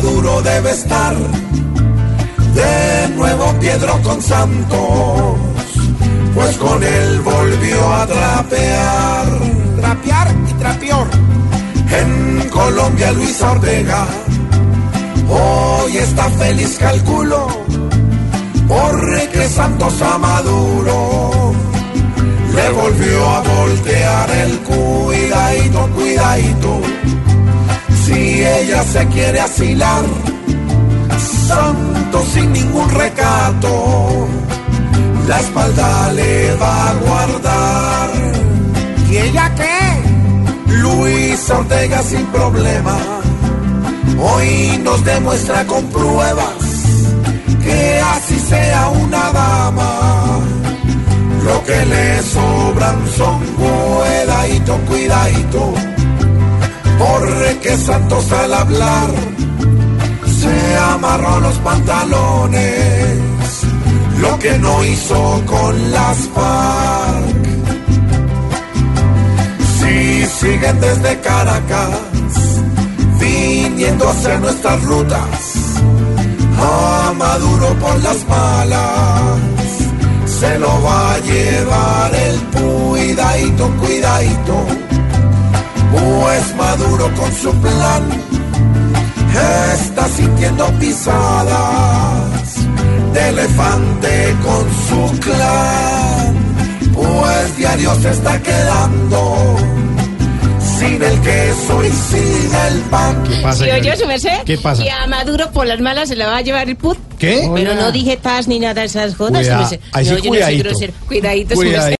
maduro debe estar de nuevo Pedro con Santos, pues con él volvió a trapear, trapear y trapeor. En Colombia Luis Ortega, hoy está feliz calculo, porque Santos a Maduro le volvió a voltear el cuidadito, cuidadito. Ella se quiere asilar, santo sin ningún recato, la espalda le va a guardar. ¿Y ella qué? Luis Ortega sin problema, hoy nos demuestra con pruebas que así sea una dama. Lo que le sobran son cuidadito, cuidadito, porque Santos al hablar se amarró los pantalones, lo que no hizo con las FARC. Si siguen desde Caracas, viniendo hacia nuestras rutas, a Maduro por las malas se lo va a llevar el cuidadito, cuidadito. Pues Maduro con su plan está sintiendo pisadas de elefante con su clan. Pues diario se está quedando sin el queso y sin el pan. ¿Qué pasa? ¿Sí oye señorita? su merced? ¿Qué pasa? Y a Maduro por las malas se le va a llevar el put. ¿Qué? Pero no dije paz ni nada de esas jodas. Cuida- no, yo no soy cuidadito. grosero. Cuidadito, su Cuidadito. merced.